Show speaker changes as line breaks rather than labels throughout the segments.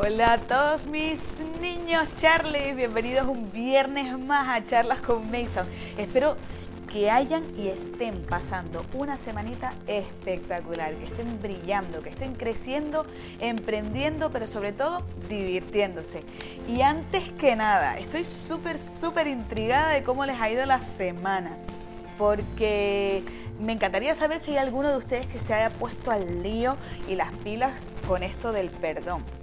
Hola a todos mis niños Charlie, bienvenidos un viernes más a Charlas con Mason. Espero que hayan y estén pasando una semanita espectacular, que estén brillando, que estén creciendo, emprendiendo, pero sobre todo divirtiéndose. Y antes que nada, estoy súper, súper intrigada de cómo les ha ido la semana, porque me encantaría saber si hay alguno de ustedes que se haya puesto al lío y las pilas con esto del perdón.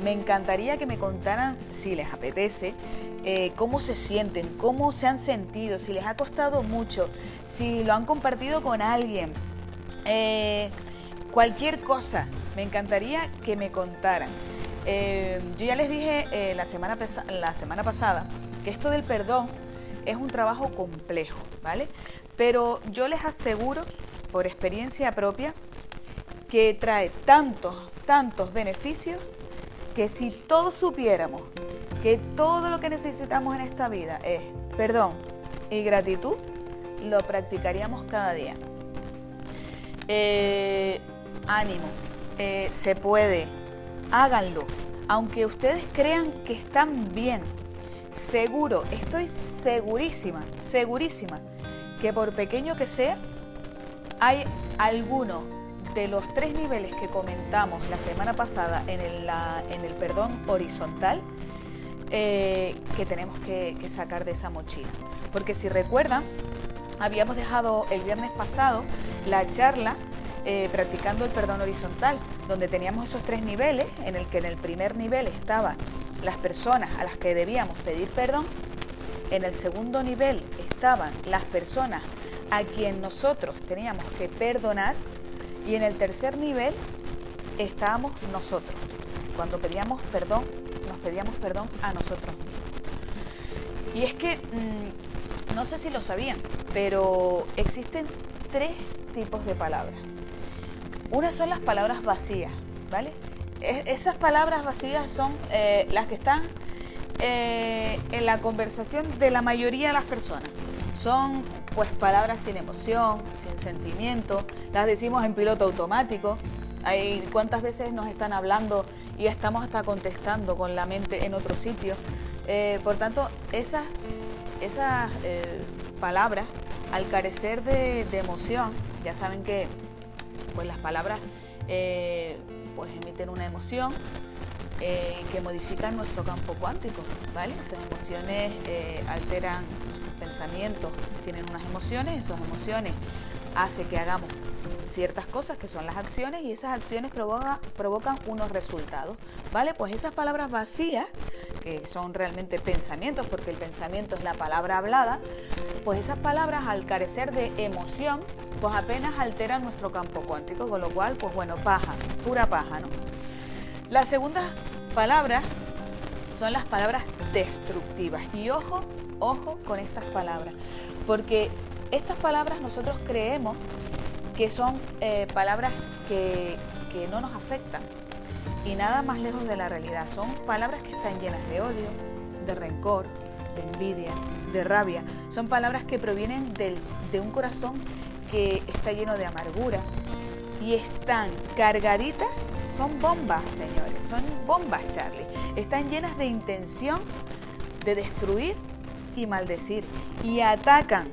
Me encantaría que me contaran, si les apetece, eh, cómo se sienten, cómo se han sentido, si les ha costado mucho, si lo han compartido con alguien, eh, cualquier cosa. Me encantaría que me contaran. Eh, yo ya les dije la, semana la semana pasada que esto del perdón es un trabajo complejo, ¿vale? Pero yo les aseguro, por experiencia propia, que trae tantos, tantos beneficios que si todos supiéramos que todo lo que necesitamos en esta vida es perdón y gratitud, lo practicaríamos cada día. Eh, ánimo, eh, se puede, háganlo. Aunque ustedes crean que están bien, seguro, estoy segurísima, segurísima, que por pequeño que sea, hay alguno de los tres niveles que comentamos la semana pasada en el, perdón horizontal eh, que tenemos que, sacar de esa mochila. Porque si recuerdan, habíamos dejado el viernes pasado la charla eh, practicando el perdón horizontal, donde teníamos esos tres niveles, en el que en el primer nivel estaban las personas a las que debíamos pedir perdón, en el segundo nivel estaban las personas a quien nosotros teníamos que perdonar y en el tercer nivel estábamos nosotros. Cuando pedíamos perdón, nos pedíamos perdón a nosotros mismos. Y es que, mm, no sé si lo sabían, pero existen tres tipos de palabras. Una son las palabras vacías, ¿vale? esas palabras vacías son eh, las que están eh, en la conversación de la mayoría de las personas. Son pues palabras sin emoción, sin sentimiento, las decimos en piloto automático. Hay cuántas veces nos están hablando y estamos hasta contestando con la mente en otro sitio. Eh, por tanto, esas, esas eh, palabras, al carecer de, emoción, ya saben que pues las palabras eh, pues emiten una emoción que modifican nuestro campo cuántico, ¿vale? Esas emociones alteran pensamientos tienen unas emociones, esas emociones hace que hagamos ciertas cosas que son las acciones y esas acciones provocan unos resultados. ¿Vale? Pues esas palabras vacías, que son realmente pensamientos, porque el pensamiento es la palabra hablada, pues esas palabras al carecer de emoción, pues apenas alteran nuestro campo cuántico, con lo cual, pues bueno, paja, pura paja, ¿no? La segunda palabra son las palabras destructivas. Y ojo, ojo con estas palabras, porque estas palabras nosotros creemos que son eh, palabras que, que no nos afectan y nada más lejos de la realidad. Son palabras que están llenas de odio, de rencor, de envidia, de rabia. Son palabras que provienen del, de un corazón que está lleno de amargura y están cargaditas. Son bombas, señores, son bombas, Charlie. Están llenas de intención de destruir y maldecir. Y atacan,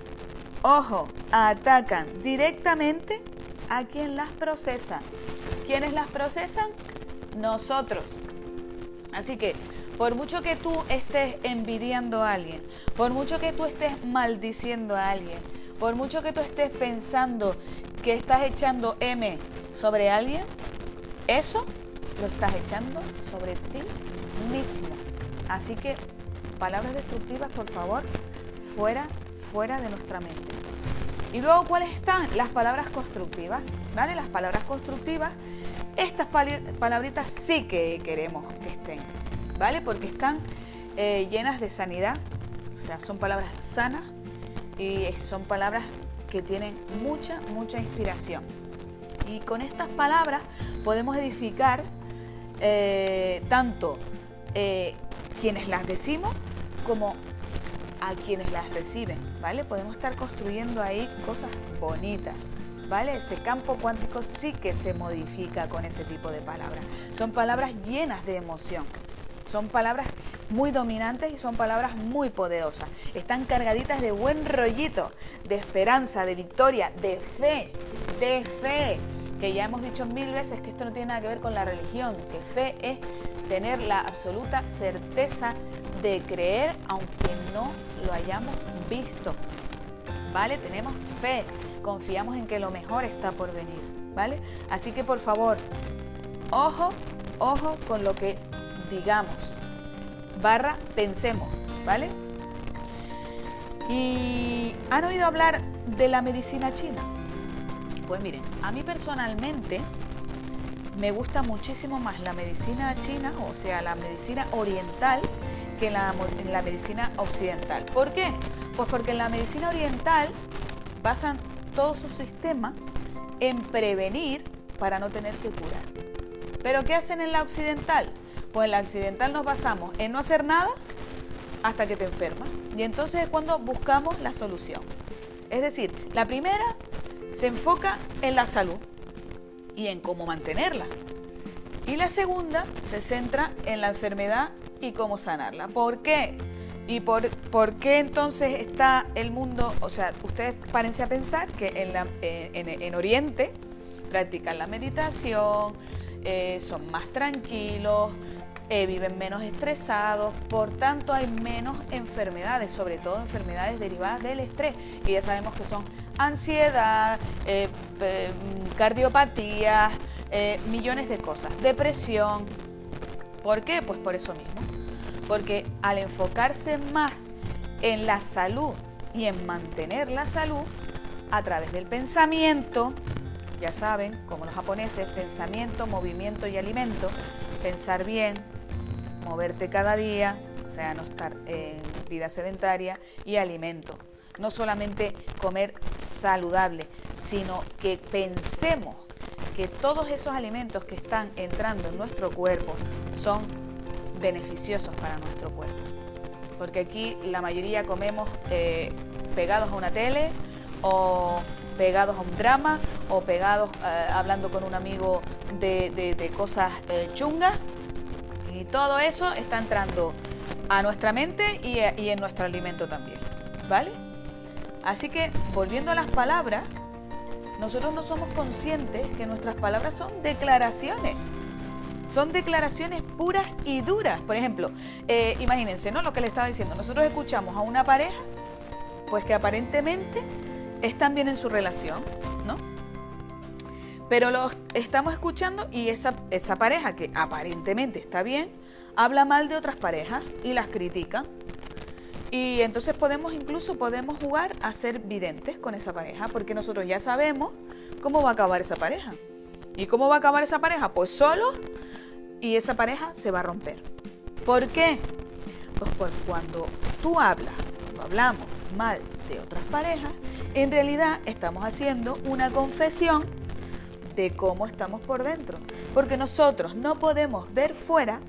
ojo, atacan directamente a quien las procesa. ¿Quiénes las procesan? Nosotros. Así que, por mucho que tú estés envidiando a alguien, por mucho que tú estés maldiciendo a alguien, por mucho que tú estés pensando que estás echando M sobre alguien, eso lo estás echando sobre ti mismo. Así que palabras destructivas, por favor, fuera, fuera de nuestra mente. Y luego, ¿cuáles están? Las palabras constructivas, ¿vale? Las palabras constructivas, estas palabritas sí que queremos que estén, ¿vale? Porque están eh, llenas de sanidad, o sea, son palabras sanas y son palabras que tienen mucha, mucha inspiración. Y con estas palabras podemos edificar eh, tanto eh, quienes las decimos como a quienes las reciben, ¿vale? Podemos estar construyendo ahí cosas bonitas, ¿vale? Ese campo cuántico sí que se modifica con ese tipo de palabras. Son palabras llenas de emoción. Son palabras muy dominantes y son palabras muy poderosas. Están cargaditas de buen rollito, de esperanza, de victoria, de fe, de fe. Que ya hemos dicho mil veces que esto no tiene nada que ver con la religión, que fe es tener la absoluta certeza de creer aunque no lo hayamos visto. ¿Vale? Tenemos fe, confiamos en que lo mejor está por venir, ¿vale? Así que por favor, ojo, ojo con lo que digamos, barra pensemos, ¿vale? ¿Y han oído hablar de la medicina china? Pues miren, a mí personalmente me gusta muchísimo más la medicina china, o sea, la medicina oriental, que la, la medicina occidental. ¿Por qué? Pues porque en la medicina oriental basan todo su sistema en prevenir para no tener que curar. Pero ¿qué hacen en la occidental? Pues en la occidental nos basamos en no hacer nada hasta que te enfermas. Y entonces es cuando buscamos la solución. Es decir, la primera se enfoca en la salud y en cómo mantenerla. Y la segunda se centra en la enfermedad y cómo sanarla. ¿Por qué? ¿Y por, por qué entonces está el mundo? O sea, ustedes párense a pensar que en, la, en, Oriente practican la meditación, eh, son más tranquilos, eh, viven menos estresados, por tanto hay menos enfermedades, sobre todo enfermedades derivadas del estrés, y ya sabemos que son ansiedad, eh, cardiopatía, eh, millones de cosas, depresión. ¿Por qué? Pues por eso mismo, porque al enfocarse más en la salud y en mantener la salud a través del pensamiento, ya saben, como los japoneses, pensamiento, movimiento y alimento, pensar bien, moverte cada día, o sea, no estar en vida sedentaria y alimento. No solamente comer saludable, sino que pensemos que todos esos alimentos que están entrando en nuestro cuerpo son beneficiosos para nuestro cuerpo. Porque aquí la mayoría comemos eh, pegados a una tele o pegados a un drama o pegados eh, hablando con un amigo de, cosas eh, chungas y todo eso está entrando a nuestra mente y, en nuestro alimento también. ¿Vale? Así que, volviendo a las palabras, nosotros no somos conscientes que nuestras palabras son declaraciones. Son declaraciones puras y duras. Por ejemplo, eh, imagínense, ¿no? Lo que le estaba diciendo. Nosotros escuchamos a una pareja, pues que aparentemente están bien en su relación, ¿no? Pero lo estamos escuchando y esa, esa pareja que aparentemente está bien, habla mal de otras parejas y las critica. Y entonces podemos incluso podemos jugar a ser videntes con esa pareja, porque nosotros ya sabemos cómo va a acabar esa pareja. ¿Y cómo va a acabar esa pareja? Pues solo y esa pareja se va a romper. ¿Por qué? Pues porque cuando tú hablas, cuando hablamos mal de otras parejas, en realidad estamos haciendo una confesión de cómo estamos por dentro. Porque nosotros no podemos ver fuera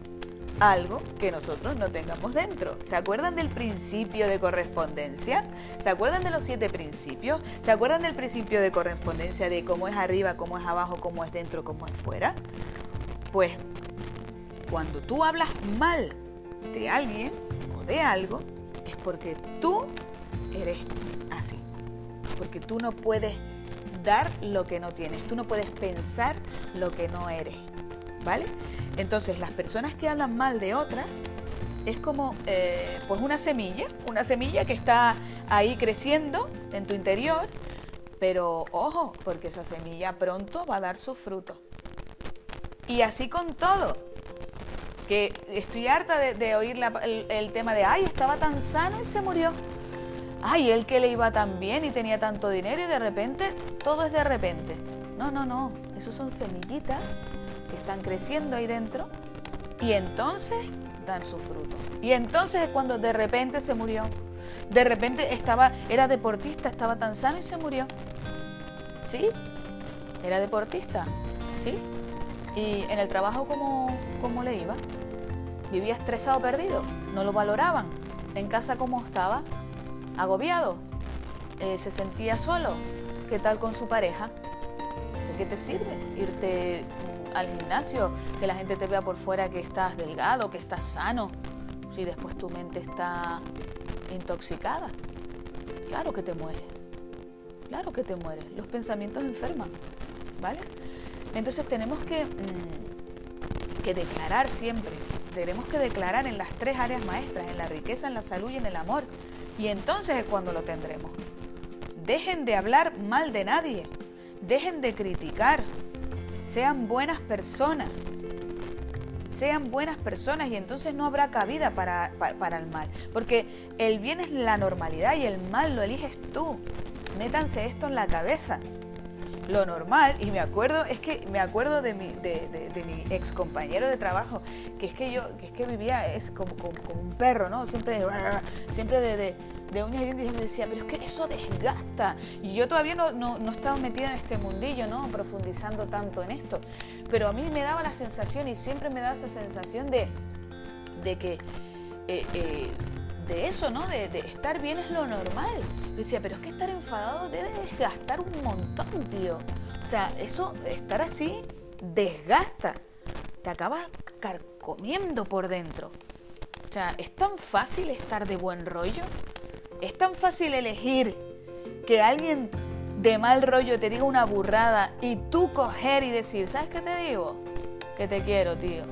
algo que nosotros no tengamos dentro. ¿Se acuerdan del principio de correspondencia? ¿Se acuerdan de los siete principios? ¿Se acuerdan del principio de correspondencia de cómo es arriba, cómo es abajo, cómo es dentro, cómo es fuera? Pues cuando tú hablas mal de alguien o de algo, es porque tú eres así. Porque tú no puedes dar lo que no tienes, tú no puedes pensar lo que no eres, ¿vale? Entonces las personas que hablan mal de otras es como eh, pues una semilla, una semilla que está ahí creciendo en tu interior, pero ojo, porque esa semilla pronto va a dar su fruto. Y así con todo, que estoy harta de, oír el, el tema de, ay, estaba tan sano y se murió. Ay, él que le iba tan bien y tenía tanto dinero y de repente, todo es de repente. No, no, no, esos son semillitas que están creciendo ahí dentro y entonces dan su fruto. Y entonces es cuando de repente se murió. De repente estaba, era deportista, estaba tan sano y se murió. ¿Sí? Era deportista. ¿Sí? Y en el trabajo, ¿cómo, cómo le iba? Vivía estresado, perdido. No lo valoraban. En casa, ¿cómo estaba? Agobiado, eh, se sentía solo. ¿Qué tal con su pareja? qué te sirve irte mm, al gimnasio, que la gente te vea por fuera que estás delgado, que estás sano, si después tu mente está intoxicada? Claro que te mueres. Claro que te mueres. Los pensamientos enferman. ¿Vale? Entonces tenemos que, mm, que declarar siempre. Tenemos que declarar en las tres áreas maestras, en la riqueza, en la salud y en el amor. Y entonces es cuando lo tendremos. Dejen de hablar mal de nadie. Dejen de criticar. Sean buenas personas. Sean buenas personas y entonces no habrá cabida para, para, el mal. Porque el bien es la normalidad y el mal lo eliges tú. Métanse esto en la cabeza lo normal, y me acuerdo, es que me acuerdo de mi, de, mi ex compañero de trabajo, que es que yo, que es que vivía es como, como, un perro, ¿no? Siempre, siempre de, de uñas y dientes, yo decía, pero es que eso desgasta. Y yo todavía no, no, estaba metida en este mundillo, ¿no? Profundizando tanto en esto. Pero a mí me daba la sensación, y siempre me daba esa sensación de, de que... Eh, eh, de eso, ¿no? De, estar bien es lo normal. Yo decía, pero es que estar enfadado debe desgastar un montón, tío. O sea, eso, estar así, desgasta. Te acabas carcomiendo por dentro. O sea, es tan fácil estar de buen rollo. Es tan fácil elegir que alguien de mal rollo te diga una burrada y tú coger y decir, ¿sabes qué te digo? Que te quiero, tío.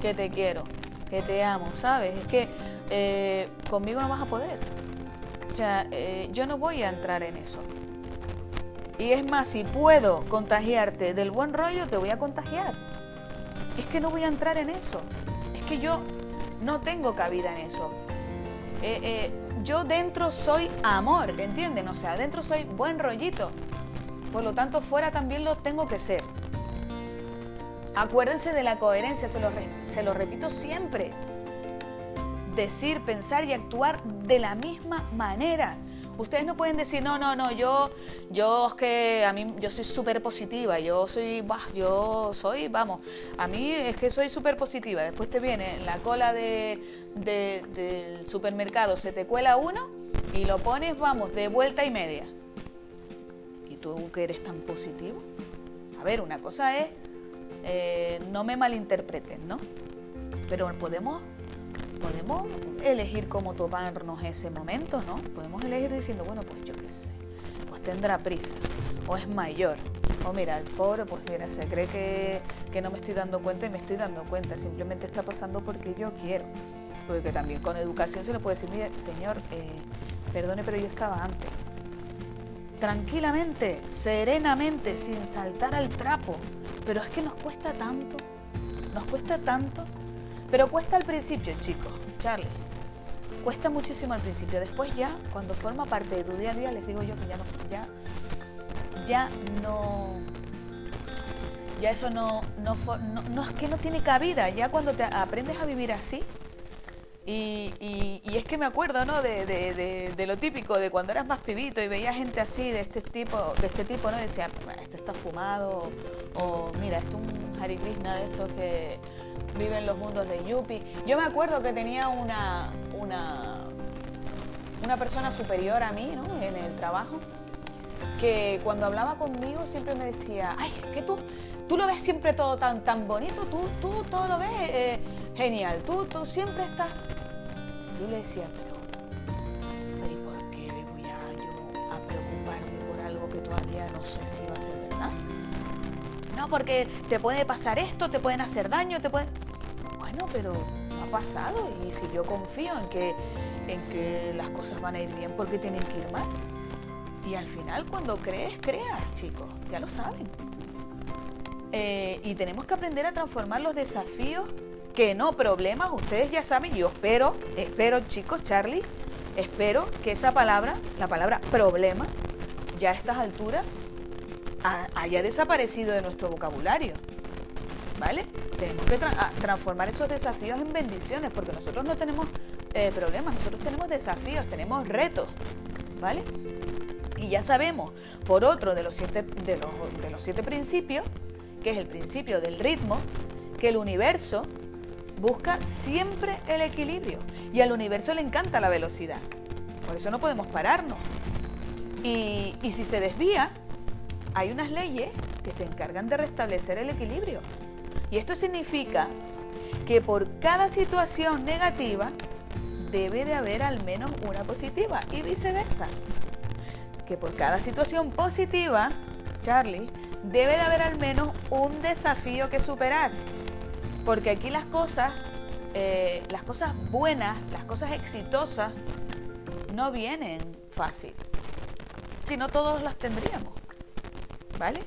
Que te quiero. Que te amo, ¿sabes? Es que eh, conmigo no vas a poder. O sea, eh, yo no voy a entrar en eso. Y es más, si puedo contagiarte del buen rollo, te voy a contagiar. Es que no voy a entrar en eso. Es que yo no tengo cabida en eso. Eh, yo dentro soy amor, ¿entienden? O sea, dentro soy buen rollito. Por lo tanto, fuera también lo tengo que ser. Acuérdense de la coherencia, se lo, se lo repito siempre decir, pensar y actuar de la misma manera. Ustedes no pueden decir, no, no, no, yo, yo es que a mí, yo soy súper positiva, yo soy, yo soy, vamos, a mí es que soy súper positiva. Después te viene la cola de, del supermercado, se te cuela uno y lo pones, vamos, de vuelta y media. ¿Y tú que eres tan positivo? A ver, una cosa es, eh, no me malinterpreten, ¿no? Pero podemos podemos elegir cómo tomarnos ese momento, ¿no? Podemos elegir diciendo, bueno, pues yo qué sé, pues tendrá prisa, o es mayor, o mira, el pobre, pues mira, se cree que, que no me estoy dando cuenta y me estoy dando cuenta, simplemente está pasando porque yo quiero. Porque también con educación se le puede decir, mire, señor, eh, perdone, pero yo estaba antes. Tranquilamente, serenamente, sin saltar al trapo. Pero es que nos cuesta tanto, nos cuesta tanto pero cuesta al principio, chicos, Charlie. Cuesta muchísimo al principio. Después ya, cuando forma parte de tu día a día, les digo yo que ya no, ya, ya no, ya eso no, no, no, es que no tiene cabida. Ya cuando te aprendes a vivir así, y, y, es que me acuerdo, ¿no? De, de, lo típico, de cuando eras más pibito y veías gente así, de este tipo, de este tipo, ¿no? Y decía, esto está fumado, o mira, esto es un Hare Krishna de estos que vive en los mundos de Yuppie. Yo me acuerdo que tenía una, una, una persona superior a mí ¿no? en el trabajo que cuando hablaba conmigo siempre me decía, ay, es que tú, tú lo ves siempre todo tan, tan bonito, tú, tú todo lo ves eh, genial, tú, tú siempre estás... Yo le decía, pero, pero ¿y por qué voy a yo a preocuparme por algo que todavía no sé si va a ser verdad? No, porque te puede pasar esto, te pueden hacer daño, te pueden pero ha pasado y si yo confío en que, en que las cosas van a ir bien, ¿por qué tienen que ir mal? Y al final cuando crees, creas, chicos, ya lo saben. Eh, y tenemos que aprender a transformar los desafíos que no problemas, ustedes ya saben, yo espero, espero chicos, Charlie, espero que esa palabra, la palabra problema, ya a estas alturas haya desaparecido de nuestro vocabulario. ¿vale? Tenemos que transformar esos desafíos en bendiciones, porque nosotros no tenemos eh, problemas, nosotros tenemos desafíos, tenemos retos, ¿vale? Y ya sabemos, por otro de los siete, de los, de los siete principios, que es el principio del ritmo, que el universo busca siempre el equilibrio y al universo le encanta la velocidad. Por eso no podemos pararnos. Y, y si se desvía, hay unas leyes que se encargan de restablecer el equilibrio. Y esto significa que por cada situación negativa debe de haber al menos una positiva y viceversa. Que por cada situación positiva, Charlie, debe de haber al menos un desafío que superar. Porque aquí las cosas, eh, las cosas buenas, las cosas exitosas, no vienen fácil. Si no, todos las tendríamos. ¿Vale?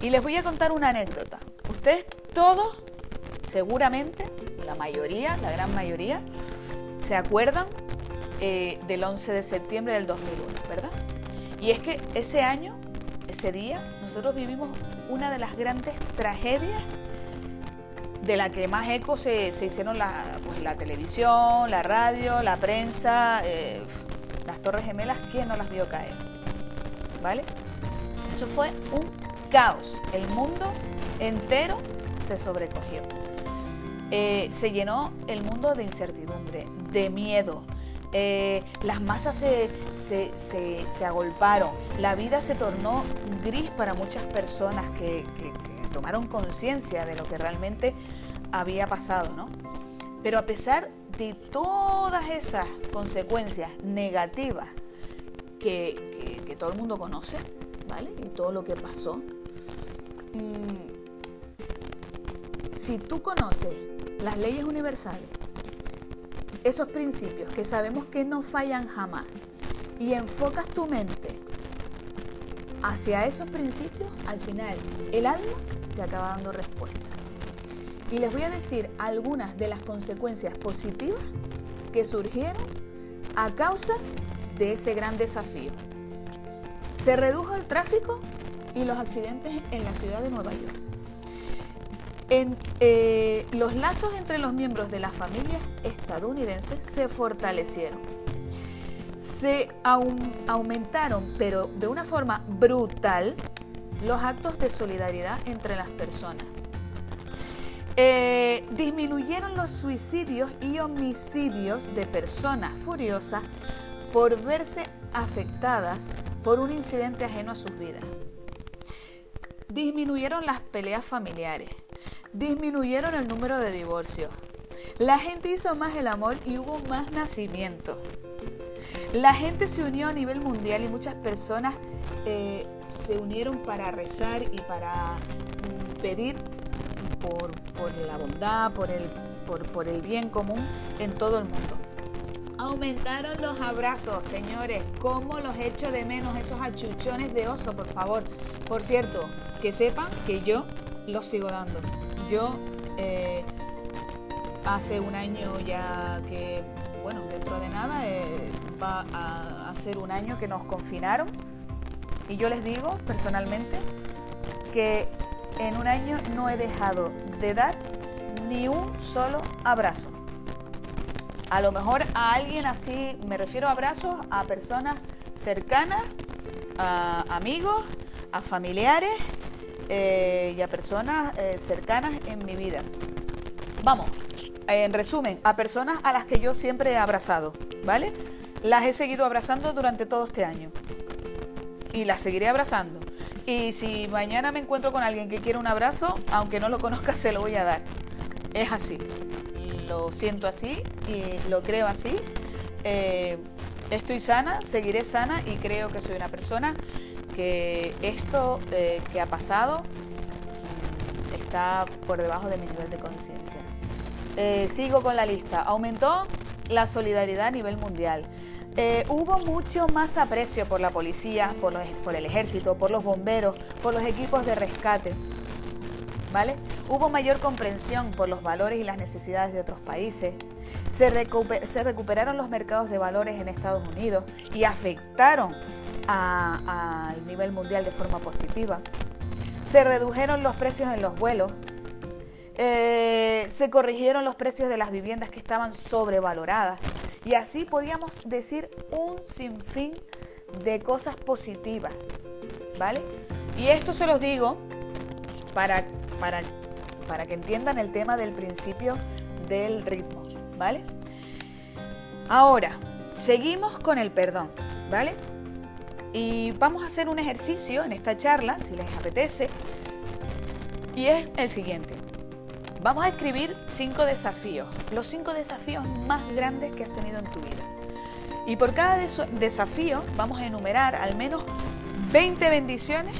Y les voy a contar una anécdota. Ustedes todos, seguramente, la mayoría, la gran mayoría, se acuerdan eh, del 11 de septiembre del 2001, ¿verdad? Y es que ese año, ese día, nosotros vivimos una de las grandes tragedias de la que más eco se, hicieron la, pues, la televisión, la radio, la prensa, eh, las Torres Gemelas, ¿quién no las vio caer? ¿Vale? Eso fue un caos. El mundo entero se sobrecogió. Eh, se llenó el mundo de incertidumbre, de miedo. Eh, las masas se, se, agolparon, la vida se tornó gris para muchas personas que, tomaron conciencia de lo que realmente había pasado, ¿no? Pero a pesar de todas esas consecuencias negativas que, que todo el mundo conoce, ¿vale? Y todo lo que pasó, mm, si tú conoces las leyes universales, esos principios que sabemos que no fallan jamás, y enfocas tu mente hacia esos principios, al final el alma te acaba dando respuesta. Y les voy a decir algunas de las consecuencias positivas que surgieron a causa de ese gran desafío. Se redujo el tráfico y los accidentes en la ciudad de Nueva York. Eh, los lazos entre los miembros de las familias estadounidenses se fortalecieron. Se aumentaron, pero de una forma brutal, los actos de solidaridad entre las personas. Eh, disminuyeron los suicidios y homicidios de personas furiosas por verse afectadas por un incidente ajeno a sus vidas. Disminuyeron las peleas familiares disminuyeron el número de divorcios. La gente hizo más el amor y hubo más nacimiento. La gente se unió a nivel mundial y muchas personas eh, se unieron para rezar y para mm, pedir por, la bondad, por el, por el bien común en todo el mundo. Aumentaron los abrazos, señores. ¿Cómo los echo de menos esos achuchones de oso, por favor? Por cierto, que sepan que yo los sigo dando. Yo eh, hace un año ya que, bueno, dentro de nada eh, va a ser un año que nos confinaron y yo les digo personalmente que en un año no he dejado de dar ni un solo abrazo. A lo mejor a alguien así, me refiero a abrazos a personas cercanas, a amigos, a familiares eh, y a personas eh, cercanas en mi vida. Vamos, en resumen, a personas a las que yo siempre he abrazado, ¿vale? Las he seguido abrazando durante todo este año. Y las seguiré abrazando. Y si mañana me encuentro con alguien que quiere un abrazo, aunque no lo conozca, se lo voy a dar. Es así. Lo siento así y lo creo así. Eh, estoy sana, seguiré sana y creo que soy una persona que esto eh, que ha pasado está por debajo de mi nivel de conciencia. Eh, sigo con la lista. Aumentó la solidaridad a nivel mundial. Eh, hubo mucho más aprecio por la policía, por, por el ejército, por los bomberos, por los equipos de rescate. ¿Vale? Hubo mayor comprensión por los valores y las necesidades de otros países. Se, se recuperaron los mercados de valores en Estados Unidos y afectaron al nivel mundial de forma positiva. Se redujeron los precios en los vuelos. Eh, se corrigieron los precios de las viviendas que estaban sobrevaloradas. Y así podíamos decir un sinfín de cosas positivas. ¿Vale? Y esto se los digo para, para, para que entiendan el tema del principio del ritmo. ¿Vale? Ahora, seguimos con el perdón. ¿Vale? Y vamos a hacer un ejercicio en esta charla, si les apetece, y es el siguiente. Vamos a escribir cinco desafíos, los cinco desafíos más grandes que has tenido en tu vida. Y por cada desafío vamos a enumerar al menos 20 bendiciones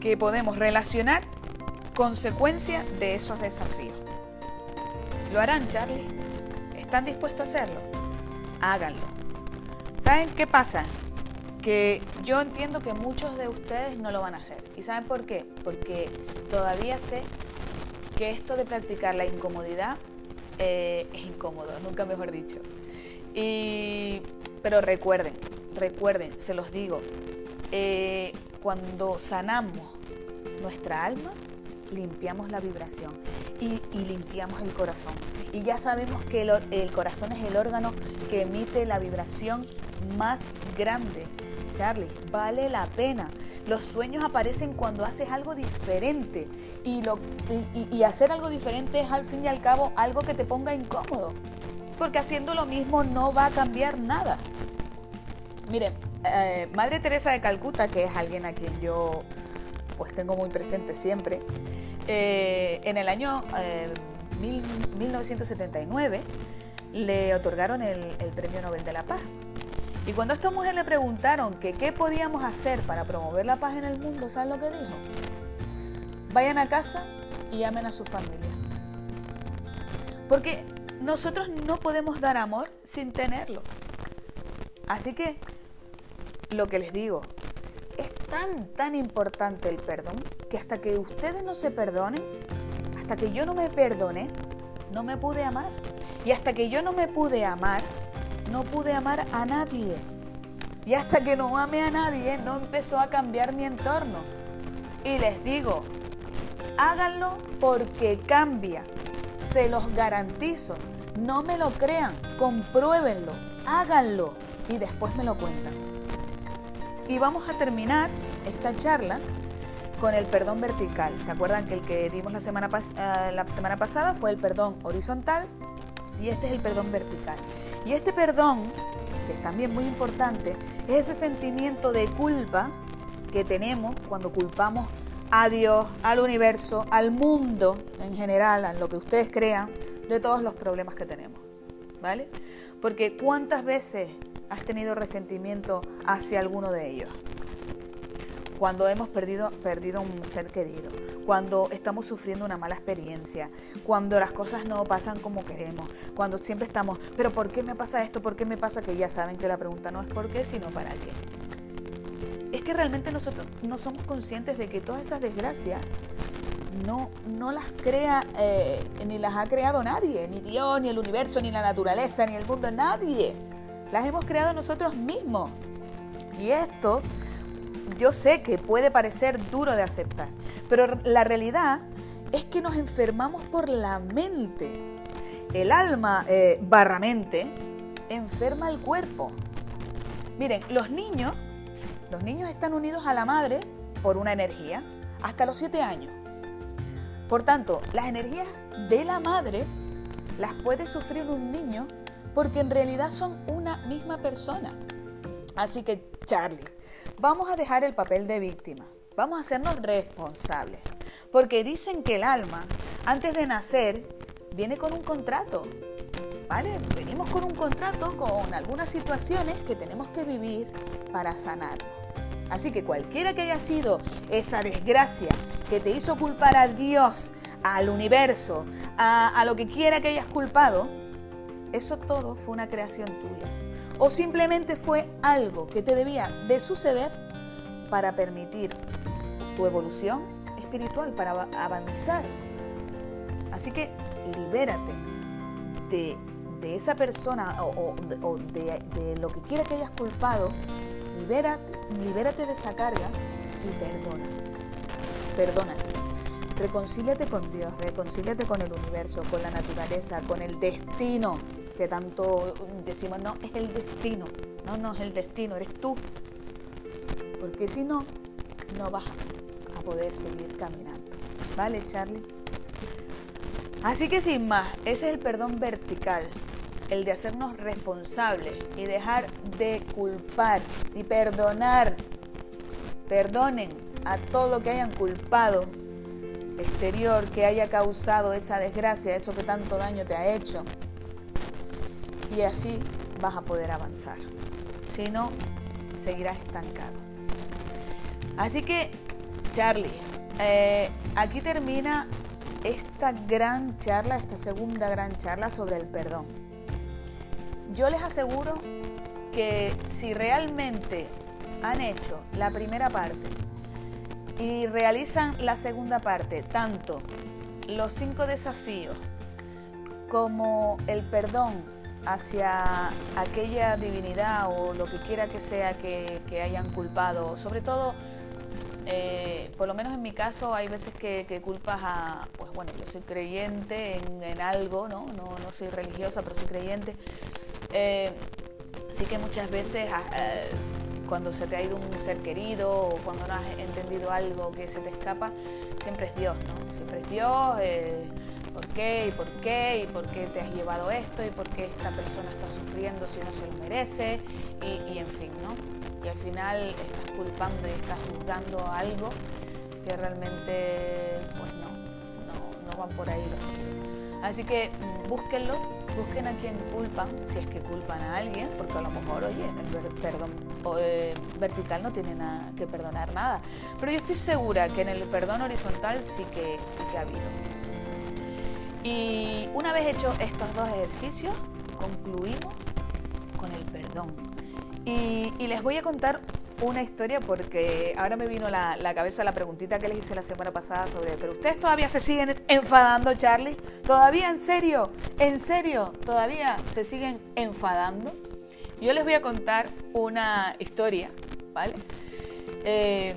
que podemos relacionar consecuencia de esos desafíos. ¿Lo harán, Charlie? ¿Están dispuestos a hacerlo? Háganlo. ¿Saben qué pasa? Que yo entiendo que muchos de ustedes no lo van a hacer. ¿Y saben por qué? Porque todavía sé que esto de practicar la incomodidad eh, es incómodo, nunca mejor dicho. Y, pero recuerden, recuerden, se los digo, eh, cuando sanamos nuestra alma, limpiamos la vibración y, limpiamos el corazón. Y ya sabemos que el, corazón es el órgano que emite la vibración más grande. Charlie, vale la pena. Los sueños aparecen cuando haces algo diferente y, hacer algo diferente es al fin y al cabo algo que te ponga incómodo, porque haciendo lo mismo no va a cambiar nada. Miren, eh, Madre Teresa de Calcuta, que es alguien a quien yo pues tengo muy presente siempre, eh, en el año 1979 eh, le otorgaron el, Premio Nobel de la Paz. Y cuando a esta mujer le preguntaron qué podíamos hacer para promover la paz en el mundo, ¿saben lo que dijo? Vayan a casa y amen a su familia. Porque nosotros no podemos dar amor sin tenerlo. Así que, lo que les digo, tan, tan importante el perdón que hasta que ustedes no se perdonen, hasta que yo no me perdone, no me pude amar. Y hasta que yo no me pude amar, no pude amar a nadie. Y hasta que no ame a nadie, no empezó a cambiar mi entorno. Y les digo, háganlo porque cambia. Se los garantizo. No me lo crean, compruébenlo, háganlo y después me lo cuentan. Y vamos a terminar esta charla con el perdón vertical. ¿Se acuerdan que el que dimos la semana, eh, la semana pasada fue el perdón horizontal? Y este es el perdón vertical. Y este perdón, que es también muy importante, es ese sentimiento de culpa que tenemos cuando culpamos a Dios, al universo, al mundo en general, a lo que ustedes crean, de todos los problemas que tenemos. ¿Vale? Porque ¿cuántas veces has tenido resentimiento hacia alguno de ellos? Cuando hemos perdido, perdido un ser querido, cuando estamos sufriendo una mala experiencia, cuando las cosas no pasan como queremos, cuando siempre estamos, pero ¿por qué me pasa esto? ¿Por qué me pasa? Que ya saben que la pregunta no es por qué, sino para qué. Es que realmente nosotros no somos conscientes de que todas esas desgracias no, no las crea eh, ni las ha creado nadie, ni Dios, ni el universo, ni la naturaleza, ni el mundo, nadie. Las hemos creado nosotros mismos. Y esto yo sé que puede parecer duro de aceptar, pero la realidad es que nos enfermamos por la mente. El alma eh, barra mente enferma el cuerpo. Miren, los niños, los niños están unidos a la madre por una energía hasta los 7 años. Por tanto, las energías de la madre las puede sufrir un niño porque en realidad son una misma persona. Así que, Charlie, vamos a dejar el papel de víctima, vamos a hacernos responsables, porque dicen que el alma, antes de nacer, viene con un contrato, ¿vale? Venimos con un contrato con algunas situaciones que tenemos que vivir para sanarnos. Así que cualquiera que haya sido esa desgracia que te hizo culpar a Dios, al universo, a, a lo que quiera que hayas culpado, eso todo fue una creación tuya o simplemente fue algo que te debía de suceder para permitir tu evolución espiritual, para avanzar. Así que libérate de, esa persona o, de, lo que quiera que hayas culpado, libérate, libérate de esa carga y perdona. Perdónate. Reconcíliate con Dios, reconcíliate con el universo, con la naturaleza, con el destino que tanto decimos, no, es el destino. No, no es el destino, eres tú. Porque si no, no vas a poder seguir caminando. ¿Vale, Charlie? Así que sin más, ese es el perdón vertical. el de hacernos responsables y dejar de culpar y perdonar. Perdonen a todo lo que hayan culpado exterior que haya causado esa desgracia, eso que tanto daño te ha hecho. Y así vas a poder avanzar. Si no, seguirás estancado. Así que, Charlie, eh, aquí termina esta gran charla, esta segunda gran charla sobre el perdón. Yo les aseguro que si realmente han hecho la primera parte y realizan la segunda parte, tanto los cinco desafíos como el perdón hacia aquella divinidad o lo que quiera que sea que, hayan culpado, sobre todo, eh, por lo menos en mi caso, hay veces que, culpas a, pues bueno, yo soy creyente en, algo, ¿no? ¿no? ¿no? soy religiosa, pero soy creyente. Eh, así que muchas veces... Ah, eh, cuando se te ha ido un ser querido o cuando no has entendido algo que se te escapa, siempre es Dios, ¿no? Siempre es Dios, eh, ¿por qué? ¿Y por qué? ¿Y por qué te has llevado esto? ¿Y por qué esta persona está sufriendo si no se lo merece? Y, en fin, ¿no? Y al final estás culpando y estás juzgando algo que realmente, pues no, no, no van por ahí los tiros. Así que mm, búsquenlo, busquen a quien culpan, si es que culpan a alguien, porque a lo mejor, oye, el perdón eh, vertical no tiene nada que perdonar nada. Pero yo estoy segura que en el perdón horizontal sí que, sí que ha habido. Y una vez hecho estos dos ejercicios, concluimos con el perdón. Y, y les voy a contar una historia porque ahora me vino la, la cabeza la preguntita que les hice la semana pasada sobre, pero ustedes todavía se siguen enfadando, Charlie, todavía en serio, en serio, todavía se siguen enfadando. Yo les voy a contar una historia, ¿vale? Eh,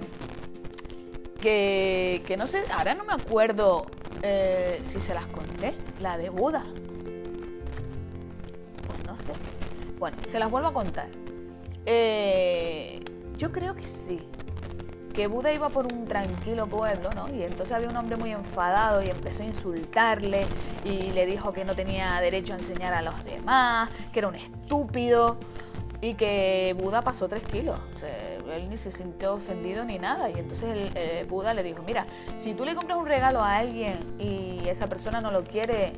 que, que, no sé, ahora no me acuerdo eh, si se las conté, la de Buda. Pues no sé. Bueno, se las vuelvo a contar. Eh, yo creo que sí. Que Buda iba por un tranquilo pueblo, ¿no? Y entonces había un hombre muy enfadado y empezó a insultarle y le dijo que no tenía derecho a enseñar a los demás, que era un estúpido y que Buda pasó tres kilos. Él ni se sintió ofendido ni nada. Y entonces el, eh, Buda le dijo, mira, si tú le compras un regalo a alguien y esa persona no lo quiere,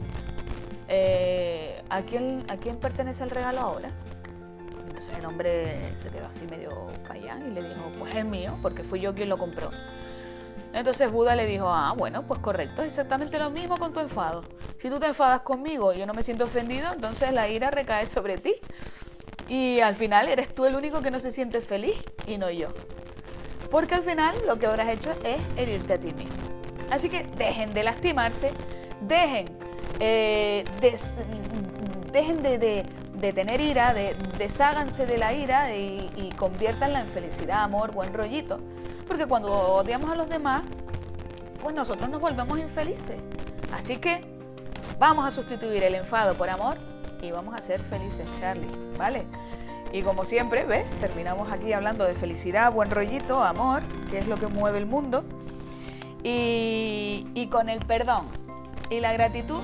eh, ¿a, quién, ¿a quién pertenece el regalo ahora? Entonces el hombre se quedó así medio callado y le dijo, pues es mío, porque fui yo quien lo compró. Entonces Buda le dijo, ah, bueno, pues correcto, es exactamente lo mismo con tu enfado. Si tú te enfadas conmigo y yo no me siento ofendido, entonces la ira recae sobre ti. Y al final eres tú el único que no se siente feliz y no yo. Porque al final lo que habrás hecho es herirte a ti mismo. Así que dejen de lastimarse, dejen, eh, de, de tener ira, de desháganse de la ira y, y conviértanla en felicidad, amor, buen rollito. Porque cuando odiamos a los demás, pues nosotros nos volvemos infelices. Así que vamos a sustituir el enfado por amor y vamos a ser felices, Charlie, ¿vale? Y como siempre, ¿ves? Terminamos aquí hablando de felicidad, buen rollito, amor, que es lo que mueve el mundo. Y, y con el perdón y la gratitud,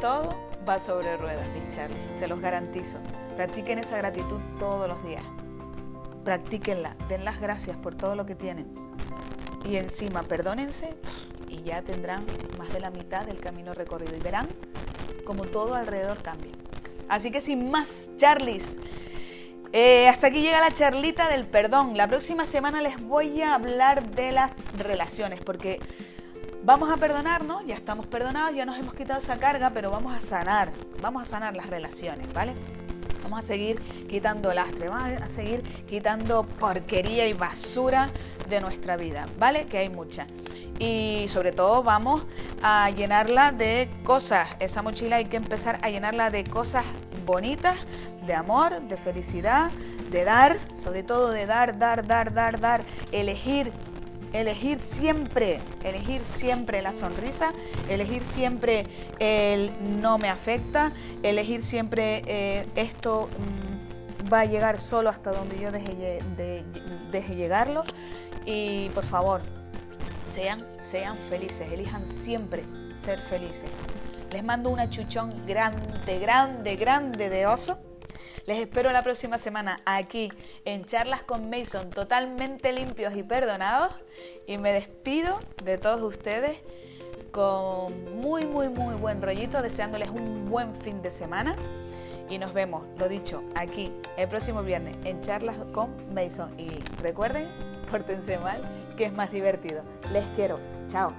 todo va sobre ruedas, mis Charlie, se los garantizo. Practiquen esa gratitud todos los días. Practíquenla, den las gracias por todo lo que tienen. Y encima, perdónense y ya tendrán más de la mitad del camino recorrido y verán como todo alrededor cambia. Así que sin más, Charlies, eh, hasta aquí llega la charlita del perdón. La próxima semana les voy a hablar de las relaciones, porque Vamos a perdonarnos, ya estamos perdonados, ya nos hemos quitado esa carga, pero vamos a sanar, vamos a sanar las relaciones, ¿vale? Vamos a seguir quitando lastre, vamos a seguir quitando porquería y basura de nuestra vida, ¿vale? Que hay mucha. Y sobre todo vamos a llenarla de cosas. Esa mochila hay que empezar a llenarla de cosas bonitas, de amor, de felicidad, de dar, sobre todo de dar, dar, dar, dar, dar, elegir elegir siempre, elegir siempre la sonrisa, elegir siempre el no me afecta, elegir siempre eh, esto mm, va a llegar solo hasta donde yo deje, deje llegarlo. Y por favor, sean, sean felices, elijan siempre ser felices. Les mando una chuchón grande, grande, grande de oso. Les espero la próxima semana aquí en Charlas con Mason, totalmente limpios y perdonados. Y me despido de todos ustedes con muy, muy, muy buen rollito, deseándoles un buen fin de semana. Y nos vemos, lo dicho, aquí el próximo viernes en Charlas con Mason. Y recuerden, pórtense mal, que es más divertido. Les quiero. Chao.